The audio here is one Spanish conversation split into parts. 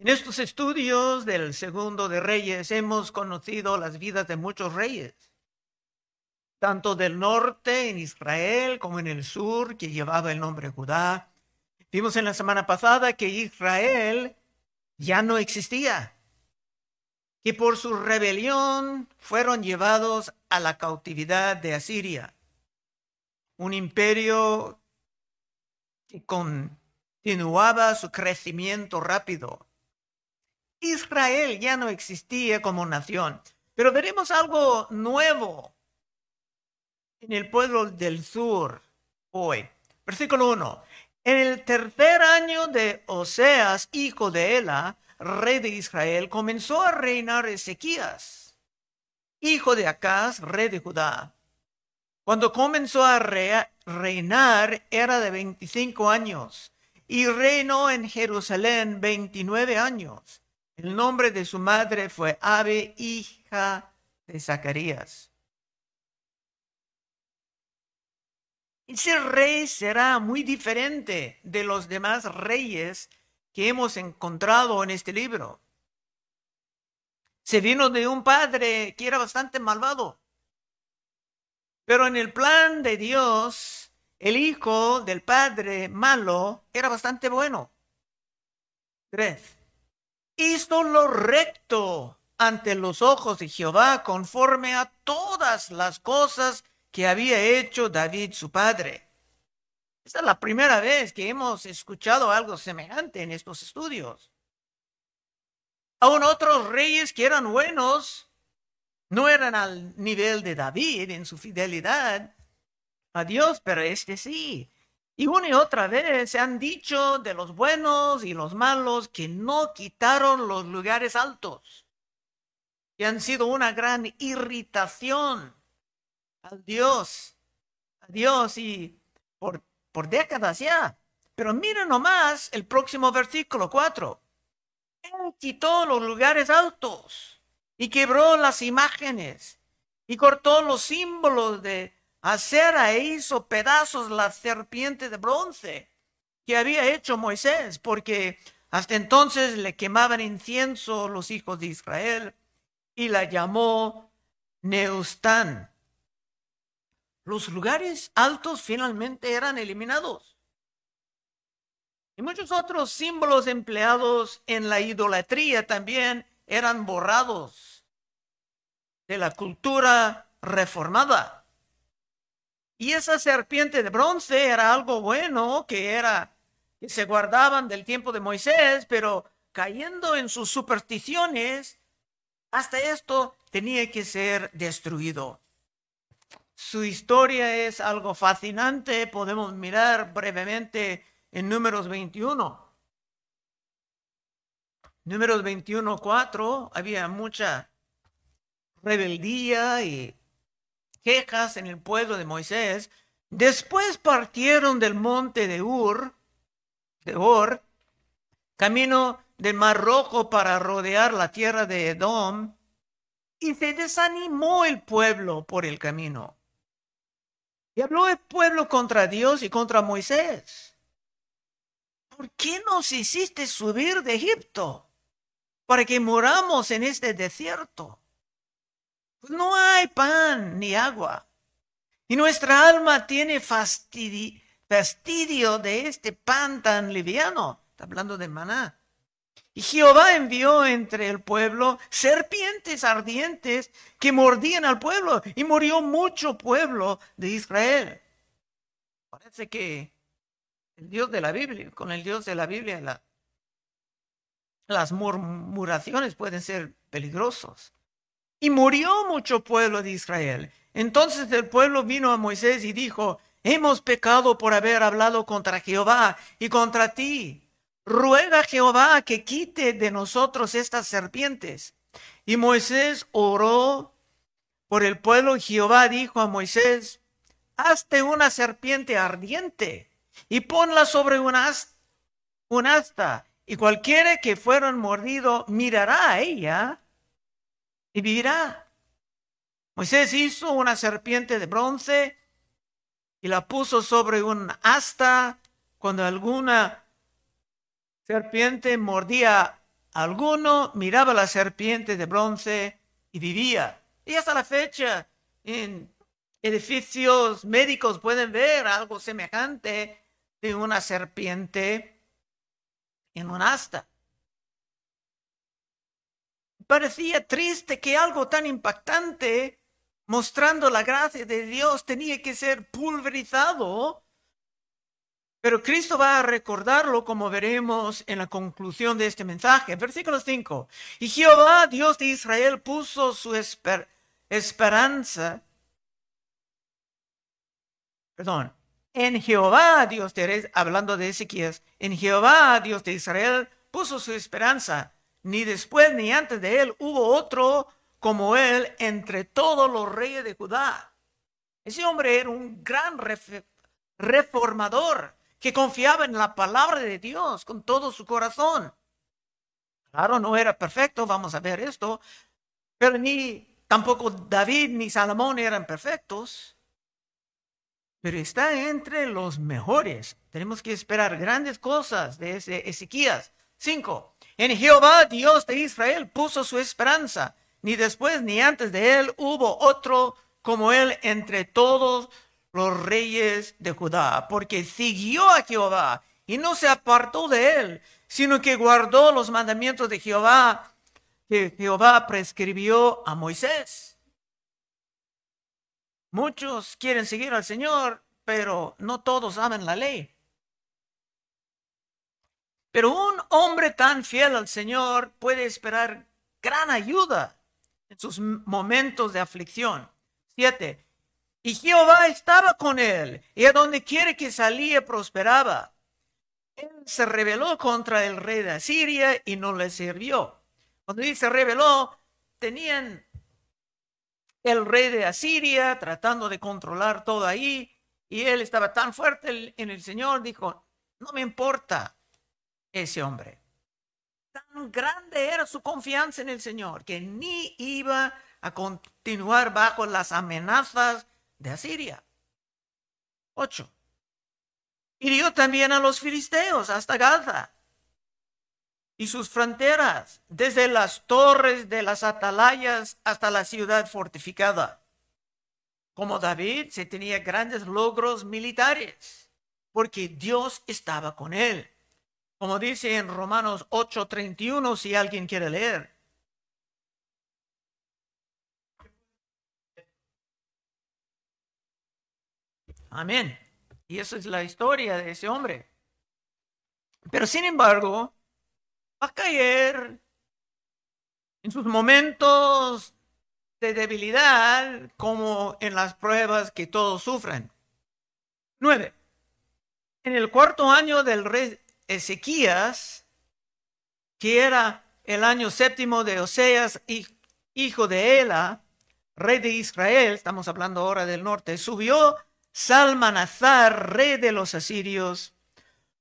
En estos estudios del segundo de Reyes hemos conocido las vidas de muchos reyes, tanto del norte en Israel como en el sur, que llevaba el nombre Judá. Vimos en la semana pasada que Israel ya no existía, que por su rebelión fueron llevados a la cautividad de Asiria, un imperio que continuaba su crecimiento rápido. Israel ya no existía como nación, pero veremos algo nuevo en el pueblo del sur hoy. Versículo 1. En el tercer año de Oseas, hijo de Ela, rey de Israel, comenzó a reinar Ezequías, hijo de Acaz, rey de Judá. Cuando comenzó a reinar era de 25 años y reinó en Jerusalén 29 años. El nombre de su madre fue Abe, hija de Zacarías. Ese rey será muy diferente de los demás reyes que hemos encontrado en este libro. Se vino de un padre que era bastante malvado. Pero en el plan de Dios, el hijo del padre malo era bastante bueno. Tres. Hizo lo recto ante los ojos de Jehová conforme a todas las cosas que había hecho David su padre. Esta es la primera vez que hemos escuchado algo semejante en estos estudios. Aún otros reyes que eran buenos no eran al nivel de David en su fidelidad a Dios, pero este sí. Y una y otra vez se han dicho de los buenos y los malos que no quitaron los lugares altos, que han sido una gran irritación al Dios, a Dios y por, por décadas ya. Pero miren nomás el próximo versículo 4. Él quitó los lugares altos y quebró las imágenes y cortó los símbolos de acera e hizo pedazos la serpiente de bronce que había hecho Moisés, porque hasta entonces le quemaban incienso los hijos de Israel y la llamó Neustán los lugares altos finalmente eran eliminados. Y muchos otros símbolos empleados en la idolatría también eran borrados de la cultura reformada. Y esa serpiente de bronce era algo bueno que era que se guardaban del tiempo de Moisés, pero cayendo en sus supersticiones, hasta esto tenía que ser destruido. Su historia es algo fascinante. Podemos mirar brevemente en números 21. Números 21, 4, había mucha rebeldía y quejas en el pueblo de Moisés. Después partieron del monte de Ur, de Or, camino del Mar Rojo para rodear la tierra de Edom, y se desanimó el pueblo por el camino. Y habló el pueblo contra Dios y contra Moisés. ¿Por qué nos hiciste subir de Egipto? Para que moramos en este desierto. Pues no hay pan ni agua. Y nuestra alma tiene fastidio, de este pan tan liviano. Está hablando de maná. Y Jehová envió entre el pueblo serpientes ardientes que mordían al pueblo y murió mucho pueblo de Israel. Parece que el Dios de la Biblia, con el Dios de la Biblia, las murmuraciones pueden ser peligrosos. Y murió mucho pueblo de Israel. Entonces el pueblo vino a Moisés y dijo, hemos pecado por haber hablado contra Jehová y contra ti ruega Jehová que quite de nosotros estas serpientes. Y Moisés oró por el pueblo Jehová dijo a Moisés, hazte una serpiente ardiente y ponla sobre un, asta, y cualquiera que fueron mordido mirará a ella y vivirá. Moisés hizo una serpiente de bronce y la puso sobre un asta cuando alguna serpiente mordía a alguno miraba la serpiente de bronce y vivía. Y hasta la fecha, en edificios médicos pueden ver algo semejante de una serpiente en un asta. Parecía triste que algo tan impactante, mostrando la gracia de Dios, tenía que ser pulverizado. Pero Cristo va a recordarlo como veremos en la conclusión de este mensaje. Versículo 5. Y Jehová, Dios de Israel, puso su esperanza. Perdón. En Jehová, Dios de Israel, hablando de Ezequías, en Jehová, Dios de Israel, puso su esperanza ni después ni antes de él hubo otro como él entre todos los reyes de Judá. Ese hombre era un gran reformador que confiaba en la palabra de Dios con todo su corazón. Claro, no era perfecto, vamos a ver esto, pero ni tampoco David ni Salomón eran perfectos. Pero está entre los mejores. Tenemos que esperar grandes cosas de ese Ezequías. Cinco. En Jehová, Dios de Israel, puso su esperanza. Ni después ni antes de él hubo otro como él entre todos los reyes de Judá, porque siguió a Jehová y no se apartó de él, sino que guardó los mandamientos de Jehová que Jehová prescribió a Moisés. Muchos quieren seguir al Señor, pero no todos aman la ley. Pero un hombre tan fiel al Señor puede esperar gran ayuda en sus momentos de aflicción. Siete. Y Jehová estaba con él, y a donde quiere que salía prosperaba. Él se rebeló contra el rey de Asiria y no le sirvió. Cuando dice rebeló, tenían el rey de Asiria tratando de controlar todo ahí, y él estaba tan fuerte en el Señor, dijo, no me importa, ese hombre. Tan grande era su confianza en el Señor que ni iba a continuar bajo las amenazas de Asiria. 8. Hirió también a los filisteos hasta Gaza y sus fronteras, desde las torres de las atalayas hasta la ciudad fortificada. Como David se tenía grandes logros militares, porque Dios estaba con él como dice en Romanos 8:31, si alguien quiere leer. Amén. Y esa es la historia de ese hombre. Pero sin embargo, va a caer en sus momentos de debilidad como en las pruebas que todos sufren. Nueve. En el cuarto año del rey Ezequías, que era el año séptimo de Oseas, hijo de Ela, rey de Israel, estamos hablando ahora del norte, subió Salmanazar, rey de los asirios,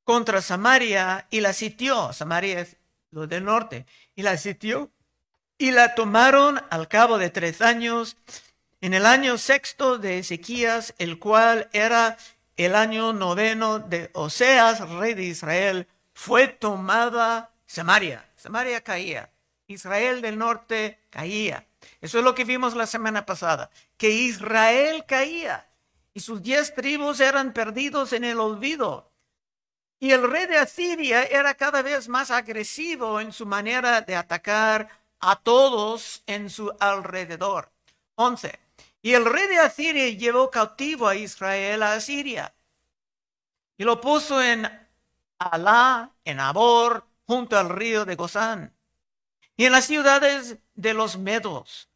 contra Samaria y la sitió. Samaria es lo del norte. Y la sitió y la tomaron al cabo de tres años, en el año sexto de Ezequías, el cual era el año noveno de Oseas, rey de Israel, fue tomada Samaria. Samaria caía. Israel del norte caía. Eso es lo que vimos la semana pasada, que Israel caía y sus diez tribus eran perdidos en el olvido. Y el rey de Asiria era cada vez más agresivo en su manera de atacar a todos en su alrededor. 11. Y el rey de Asiria llevó cautivo a Israel a Asiria y lo puso en Alá, en Abor, junto al río de Gozán, y en las ciudades de los medos,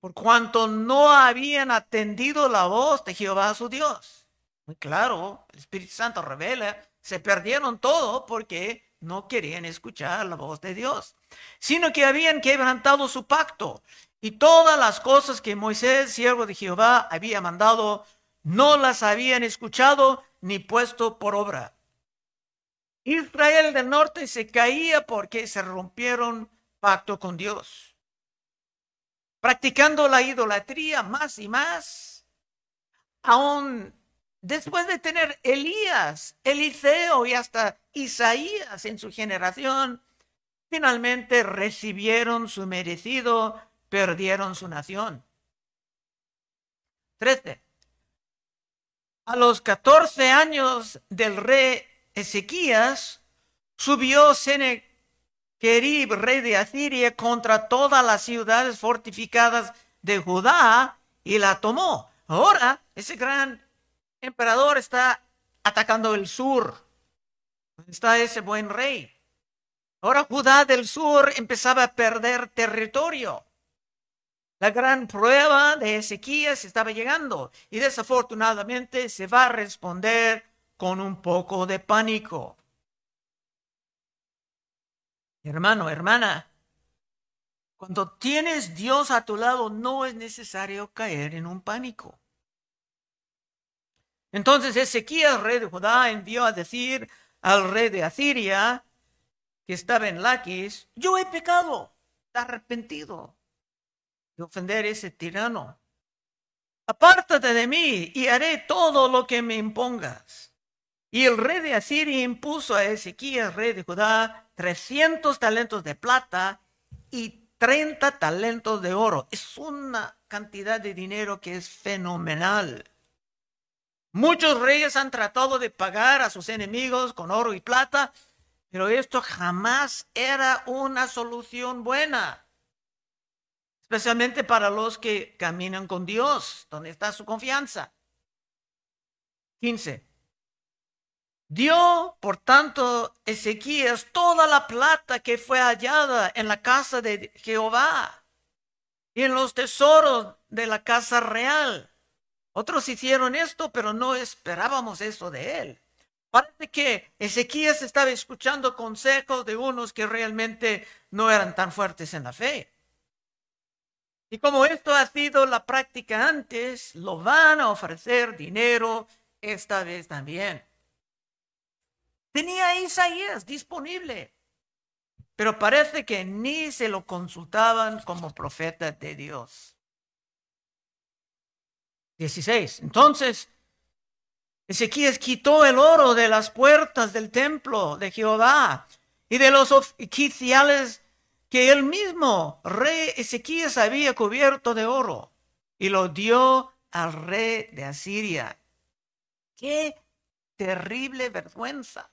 por cuanto no habían atendido la voz de Jehová su Dios. Muy claro, el Espíritu Santo revela, se perdieron todo porque no querían escuchar la voz de Dios, sino que habían quebrantado su pacto y todas las cosas que Moisés, siervo de Jehová, había mandado, no las habían escuchado ni puesto por obra. Israel del norte se caía porque se rompieron pacto con Dios, practicando la idolatría más y más, aún después de tener Elías, Eliseo y hasta Isaías en su generación, finalmente recibieron su merecido, perdieron su nación. 13. A los 14 años del rey Ezequías, subió Sennacherib, rey de Asiria, contra todas las ciudades fortificadas de Judá y la tomó. Ahora ese gran emperador está atacando el sur. Está ese buen rey. Ahora Judá del sur empezaba a perder territorio. La gran prueba de Ezequías estaba llegando y desafortunadamente se va a responder con un poco de pánico. Hermano, hermana, cuando tienes Dios a tu lado no es necesario caer en un pánico. Entonces Ezequías, rey de Judá, envió a decir al rey de Asiria, que estaba en Laquis, yo he pecado, arrepentido de ofender a ese tirano. Apártate de mí y haré todo lo que me impongas. Y el rey de Asiria impuso a Ezequías, rey de Judá, 300 talentos de plata y 30 talentos de oro. Es una cantidad de dinero que es fenomenal. Muchos reyes han tratado de pagar a sus enemigos con oro y plata, pero esto jamás era una solución buena. Especialmente para los que caminan con Dios, donde está su confianza. 15. Dio, por tanto, Ezequías toda la plata que fue hallada en la casa de Jehová y en los tesoros de la casa real. Otros hicieron esto, pero no esperábamos eso de él. Parece que Ezequías estaba escuchando consejos de unos que realmente no eran tan fuertes en la fe. Y como esto ha sido la práctica antes, lo van a ofrecer dinero esta vez también. Tenía Isaías disponible, pero parece que ni se lo consultaban como profeta de Dios. 16. Entonces, Ezequías quitó el oro de las puertas del templo de Jehová y de los oficiales que él mismo, rey Ezequías, había cubierto de oro y lo dio al rey de Asiria. Qué terrible vergüenza.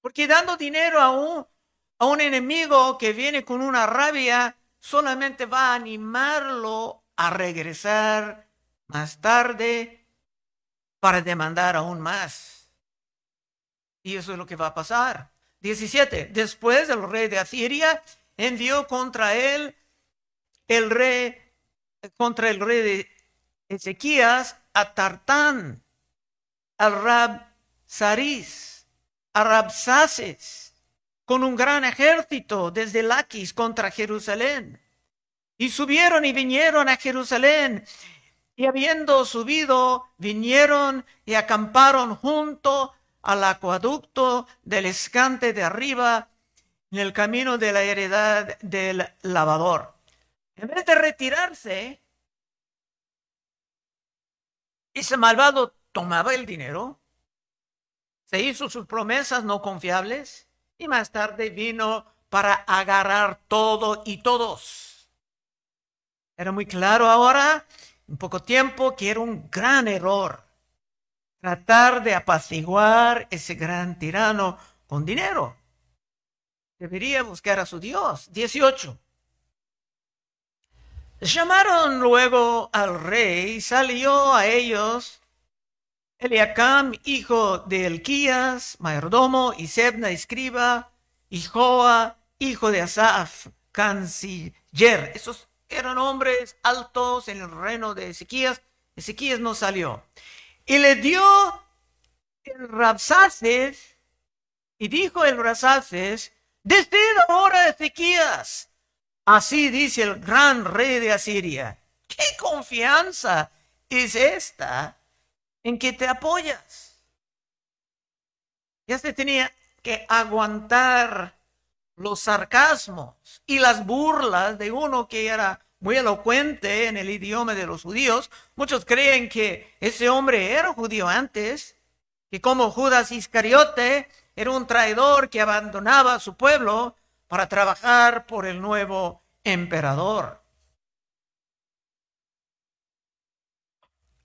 Porque dando dinero a un, a un enemigo que viene con una rabia, solamente va a animarlo a regresar más tarde para demandar aún más. Y eso es lo que va a pasar. 17. Después el rey de Asiria envió contra él el rey, contra el rey de Ezequías a Tartán, al Rab Saris Rabsaces con un gran ejército desde Laquis contra Jerusalén. Y subieron y vinieron a Jerusalén. Y habiendo subido, vinieron y acamparon junto al acueducto del escante de arriba en el camino de la heredad del lavador. En vez de retirarse, ese malvado tomaba el dinero se hizo sus promesas no confiables y más tarde vino para agarrar todo y todos. Era muy claro ahora, en poco tiempo, que era un gran error tratar de apaciguar ese gran tirano con dinero. Debería buscar a su Dios. 18. Llamaron luego al rey y salió a ellos Eliacam, hijo de Elquías, mayordomo, y Sebna, escriba, y Joa, hijo de Asaf, canciller. Esos eran hombres altos en el reino de Ezequías. Ezequías no salió. Y le dio el Rabsaces, y dijo el Rabsaces, desde ahora Ezequías. Así dice el gran rey de Asiria. ¿Qué confianza es esta? en que te apoyas. Ya se tenía que aguantar los sarcasmos y las burlas de uno que era muy elocuente en el idioma de los judíos. Muchos creen que ese hombre era judío antes, que como Judas Iscariote era un traidor que abandonaba a su pueblo para trabajar por el nuevo emperador.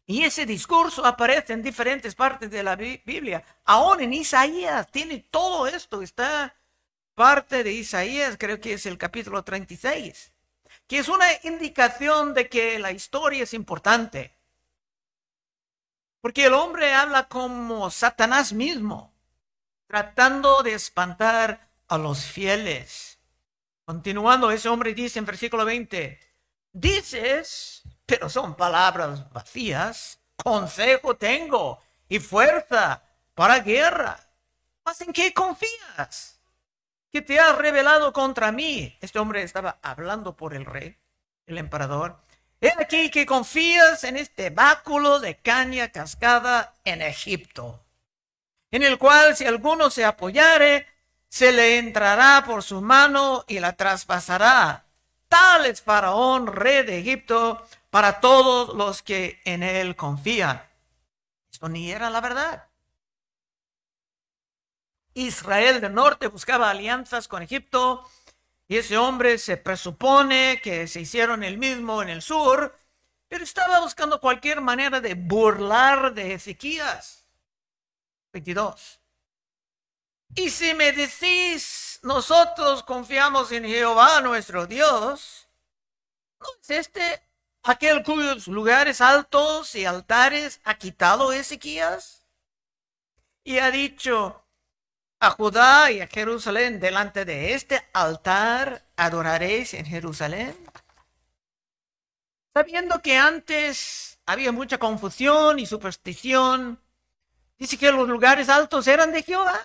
Y ese discurso aparece en diferentes partes de la Biblia. Aún en Isaías tiene todo esto. Está parte de Isaías, creo que es el capítulo 36, que es una indicación de que la historia es importante. Porque el hombre habla como Satanás mismo, tratando de espantar a los fieles. Continuando, ese hombre dice en versículo 20, dices, pero son palabras vacías, consejo tengo y fuerza para guerra. ¿Mas en qué confías? ¿Qué te has revelado contra mí? Este hombre estaba hablando por el rey, el emperador. He aquí que confías en este báculo de caña cascada en Egipto, en el cual si alguno se apoyare, se le entrará por su mano y la traspasará. Tal es Faraón, rey de Egipto, para todos los que en él confían. Esto ni era la verdad. Israel del norte buscaba alianzas con Egipto y ese hombre se presupone que se hicieron el mismo en el sur, pero estaba buscando cualquier manera de burlar de Ezequías. 22. Y si me decís, nosotros confiamos en Jehová nuestro Dios, ¿no es este aquel cuyos lugares altos y altares ha quitado Ezequías? Y ha dicho, a Judá y a Jerusalén, delante de este altar adoraréis en Jerusalén. Sabiendo que antes había mucha confusión y superstición, dice que los lugares altos eran de Jehová.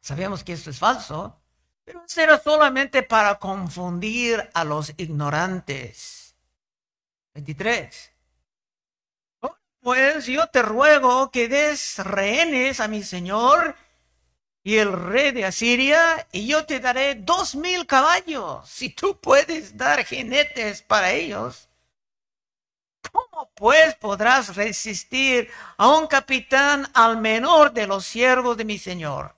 Sabemos que esto es falso, pero eso era solamente para confundir a los ignorantes. 23. Pues yo te ruego que des rehenes a mi señor y el rey de Asiria, y yo te daré dos mil caballos, si tú puedes dar jinetes para ellos. ¿Cómo pues podrás resistir a un capitán al menor de los siervos de mi señor,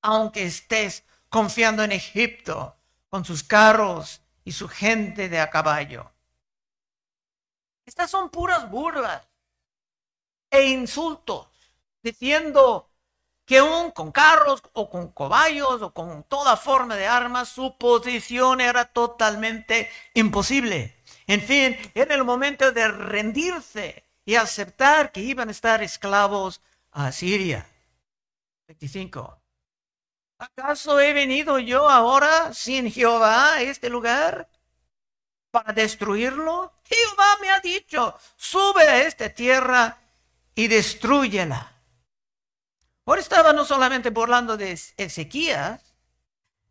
aunque estés confiando en Egipto con sus carros y su gente de a caballo? Estas son puras burlas e insultos, diciendo que aún con carros o con caballos o con toda forma de armas, su posición era totalmente imposible. En fin, era el momento de rendirse y aceptar que iban a estar esclavos a Siria. 25. ¿Acaso he venido yo ahora sin Jehová a este lugar para destruirlo? Jehová me ha dicho, sube a esta tierra y destruyela. Ahora estaba no solamente burlando de Ezequías,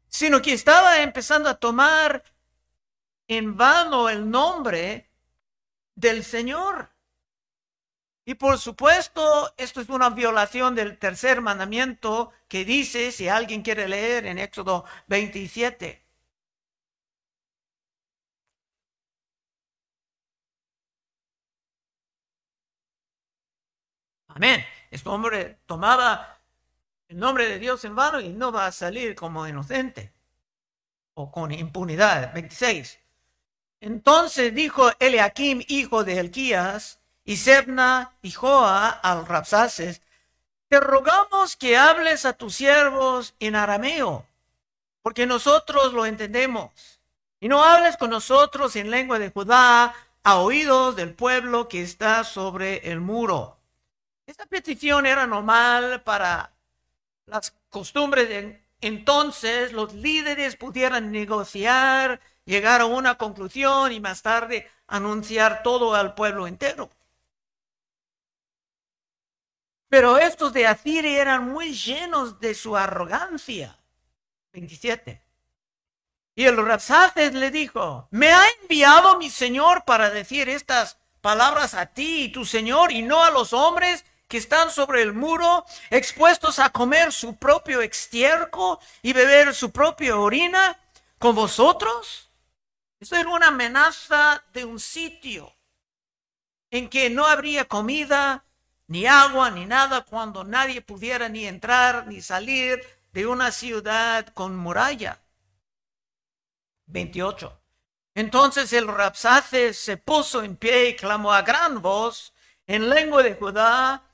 sino que estaba empezando a tomar en vano el nombre del Señor. Y por supuesto, esto es una violación del tercer mandamiento que dice, si alguien quiere leer en Éxodo 27, Amén. Este hombre tomaba el nombre de Dios en vano y no va a salir como inocente o con impunidad. 26. Entonces dijo Eliakim, hijo de Elquías, y Sebna y Joa al Rapsaces, te rogamos que hables a tus siervos en arameo, porque nosotros lo entendemos. Y no hables con nosotros en lengua de Judá a oídos del pueblo que está sobre el muro esta petición era normal para las costumbres de entonces los líderes pudieran negociar, llegar a una conclusión y más tarde anunciar todo al pueblo entero. Pero estos de Asiria eran muy llenos de su arrogancia. 27. Y el Rapsaces le dijo, me ha enviado mi Señor para decir estas palabras a ti y tu Señor y no a los hombres que están sobre el muro, expuestos a comer su propio extierco y beber su propia orina con vosotros? Esto era una amenaza de un sitio en que no habría comida, ni agua, ni nada, cuando nadie pudiera ni entrar ni salir de una ciudad con muralla. 28. Entonces el Rapsace se puso en pie y clamó a gran voz en lengua de Judá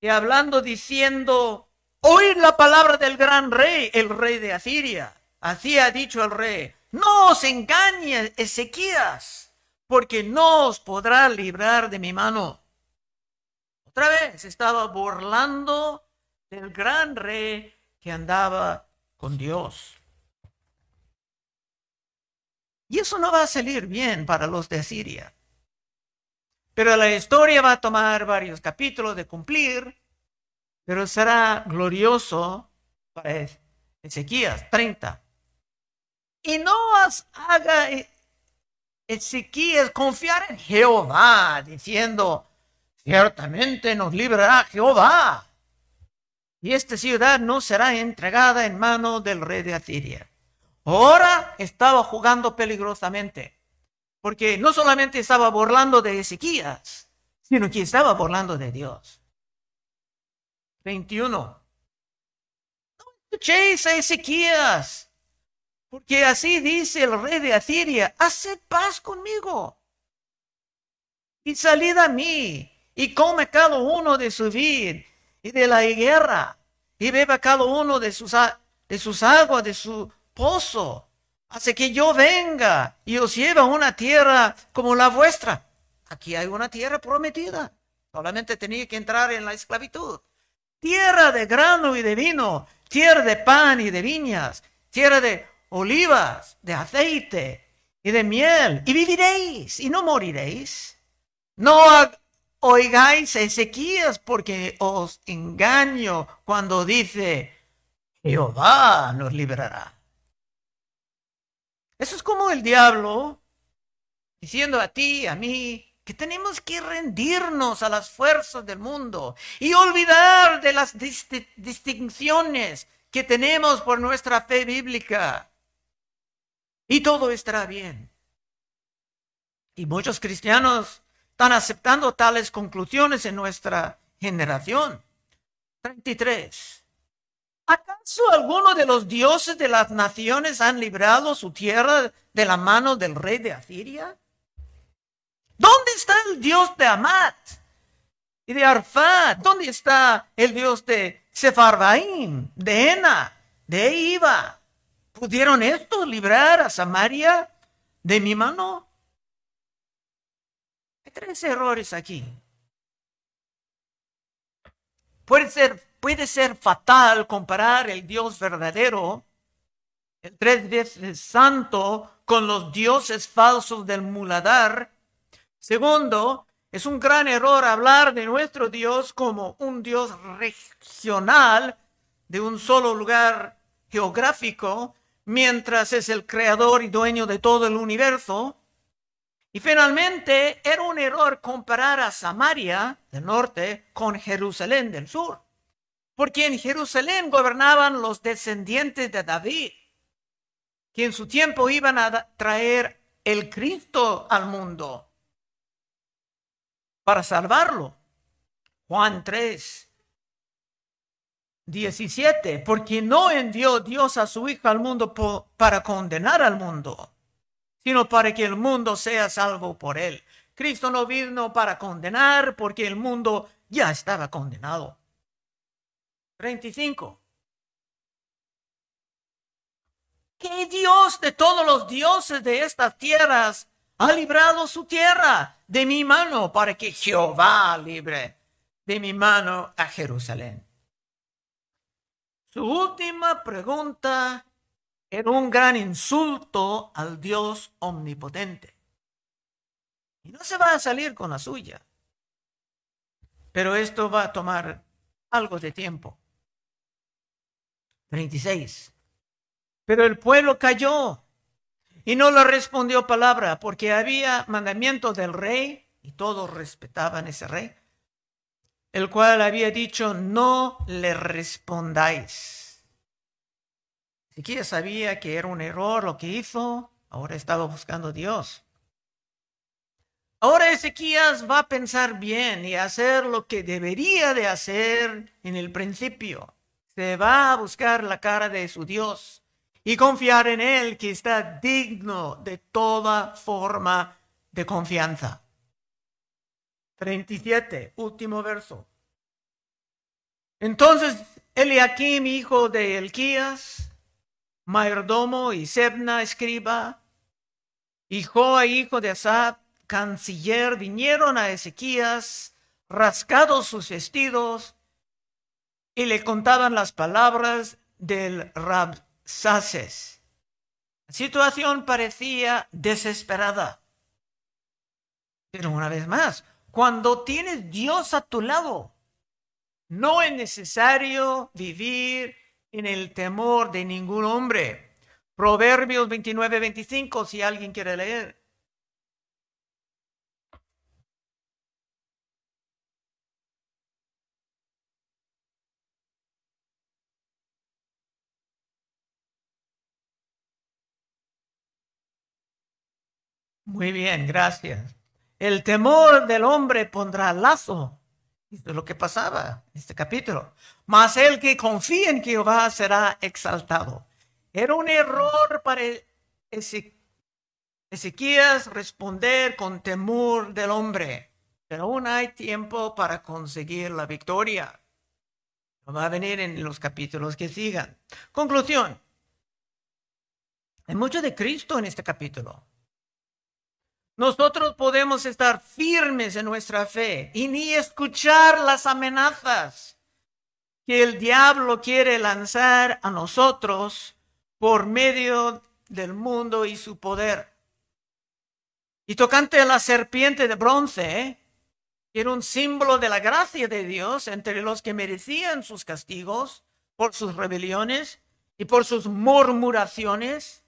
y hablando diciendo, oíd la palabra del gran rey, el rey de Asiria. Así ha dicho el rey, no os engañe Ezequías, porque no os podrá librar de mi mano. Otra vez estaba burlando del gran rey que andaba con Dios. Y eso no va a salir bien para los de Asiria. Pero la historia va a tomar varios capítulos de cumplir, pero será glorioso para Ezequías 30. Y no haga Ezequías confiar en Jehová, diciendo, ciertamente nos librará Jehová. Y esta ciudad no será entregada en mano del rey de Asiria. Ahora estaba jugando peligrosamente, porque no solamente estaba burlando de Ezequías, sino que estaba burlando de Dios. 21. No escuchéis a Ezequías, porque así dice el rey de Asiria, haced paz conmigo y salid a mí y come cada uno de su vid y de la higuera y beba cada uno de sus, de sus aguas, de su pozo, hace que yo venga y os lleve a una tierra como la vuestra. Aquí hay una tierra prometida. Solamente tenía que entrar en la esclavitud. Tierra de grano y de vino, tierra de pan y de viñas, tierra de olivas, de aceite y de miel, y viviréis y no moriréis. No oigáis Ezequías porque os engaño cuando dice, Jehová nos librará. Eso es como el diablo diciendo a ti, a mí, que tenemos que rendirnos a las fuerzas del mundo y olvidar de las distinciones que tenemos por nuestra fe bíblica. Y todo estará bien. Y muchos cristianos están aceptando tales conclusiones en nuestra generación. 33. ¿Acaso alguno de los dioses de las naciones han librado su tierra de la mano del rey de Asiria? ¿Dónde está el dios de Amat y de Arfad? ¿Dónde está el dios de Sefarbaim, de Ena, de Iba? ¿Pudieron estos librar a Samaria de mi mano? Hay tres errores aquí. Puede ser puede ser fatal comparar el Dios verdadero, el tres veces santo, con los dioses falsos del muladar. Segundo, es un gran error hablar de nuestro Dios como un Dios regional de un solo lugar geográfico, mientras es el creador y dueño de todo el universo. Y finalmente, era un error comparar a Samaria del norte con Jerusalén del sur porque en Jerusalén gobernaban los descendientes de David, que en su tiempo iban a traer el Cristo al mundo para salvarlo. Juan 3, 17, porque no envió Dios a su Hijo al mundo para condenar al mundo, sino para que el mundo sea salvo por él. Cristo no vino para condenar porque el mundo ya estaba condenado. 35. ¿Qué Dios de todos los dioses de estas tierras ha librado su tierra de mi mano para que Jehová libre de mi mano a Jerusalén? Su última pregunta era un gran insulto al Dios omnipotente. Y no se va a salir con la suya. Pero esto va a tomar algo de tiempo. 36. Pero el pueblo cayó y no le respondió palabra porque había mandamiento del rey y todos respetaban ese rey, el cual había dicho, no le respondáis. Siquiera sabía que era un error lo que hizo, ahora estaba buscando a Dios. Ahora Ezequías va a pensar bien y hacer lo que debería de hacer en el principio se va a buscar la cara de su Dios y confiar en Él que está digno de toda forma de confianza. 37, último verso. Entonces Eliakim, hijo de Elquías, mayordomo, y Sebna, escriba, y Joa, hijo de Asad, canciller, vinieron a Ezequías, rascados sus vestidos, y le contaban las palabras del Rabsaces. La situación parecía desesperada. Pero una vez más, cuando tienes Dios a tu lado, no es necesario vivir en el temor de ningún hombre. Proverbios 29, 25, si alguien quiere leer. Muy bien, gracias. El temor del hombre pondrá lazo. Esto es lo que pasaba en este capítulo. Mas el que confía en Jehová será exaltado. Era un error para Ezequías responder con temor del hombre. Pero aún hay tiempo para conseguir la victoria. Va a venir en los capítulos que sigan. Conclusión. Hay mucho de Cristo en este capítulo. Nosotros podemos estar firmes en nuestra fe y ni escuchar las amenazas que el diablo quiere lanzar a nosotros por medio del mundo y su poder. Y tocante a la serpiente de bronce, que era un símbolo de la gracia de Dios entre los que merecían sus castigos por sus rebeliones y por sus murmuraciones,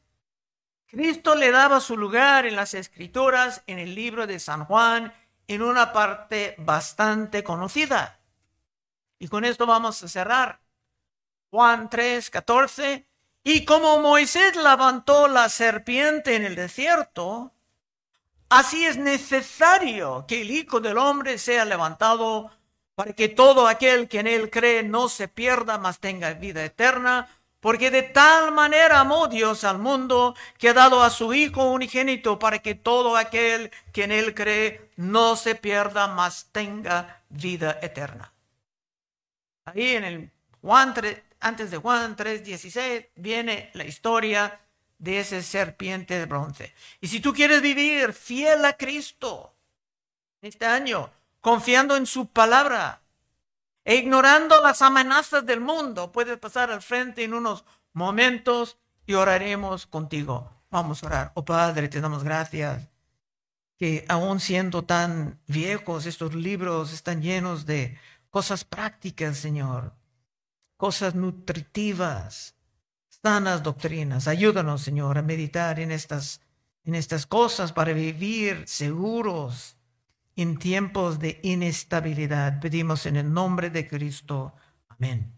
Cristo le daba su lugar en las escrituras, en el libro de San Juan, en una parte bastante conocida. Y con esto vamos a cerrar. Juan 3, 14. Y como Moisés levantó la serpiente en el desierto, así es necesario que el Hijo del Hombre sea levantado para que todo aquel que en él cree no se pierda, mas tenga vida eterna porque de tal manera amó Dios al mundo que ha dado a su Hijo unigénito para que todo aquel que en él cree no se pierda, mas tenga vida eterna. Ahí en el Juan antes de Juan 3:16 viene la historia de ese serpiente de bronce. Y si tú quieres vivir fiel a Cristo este año, confiando en su palabra, e ignorando las amenazas del mundo, puedes pasar al frente en unos momentos y oraremos contigo. Vamos a orar. Oh Padre, te damos gracias que aún siendo tan viejos, estos libros están llenos de cosas prácticas, Señor, cosas nutritivas, sanas doctrinas. Ayúdanos, Señor, a meditar en estas, en estas cosas para vivir seguros en tiempos de inestabilidad. Pedimos en el nombre de Cristo. Amén.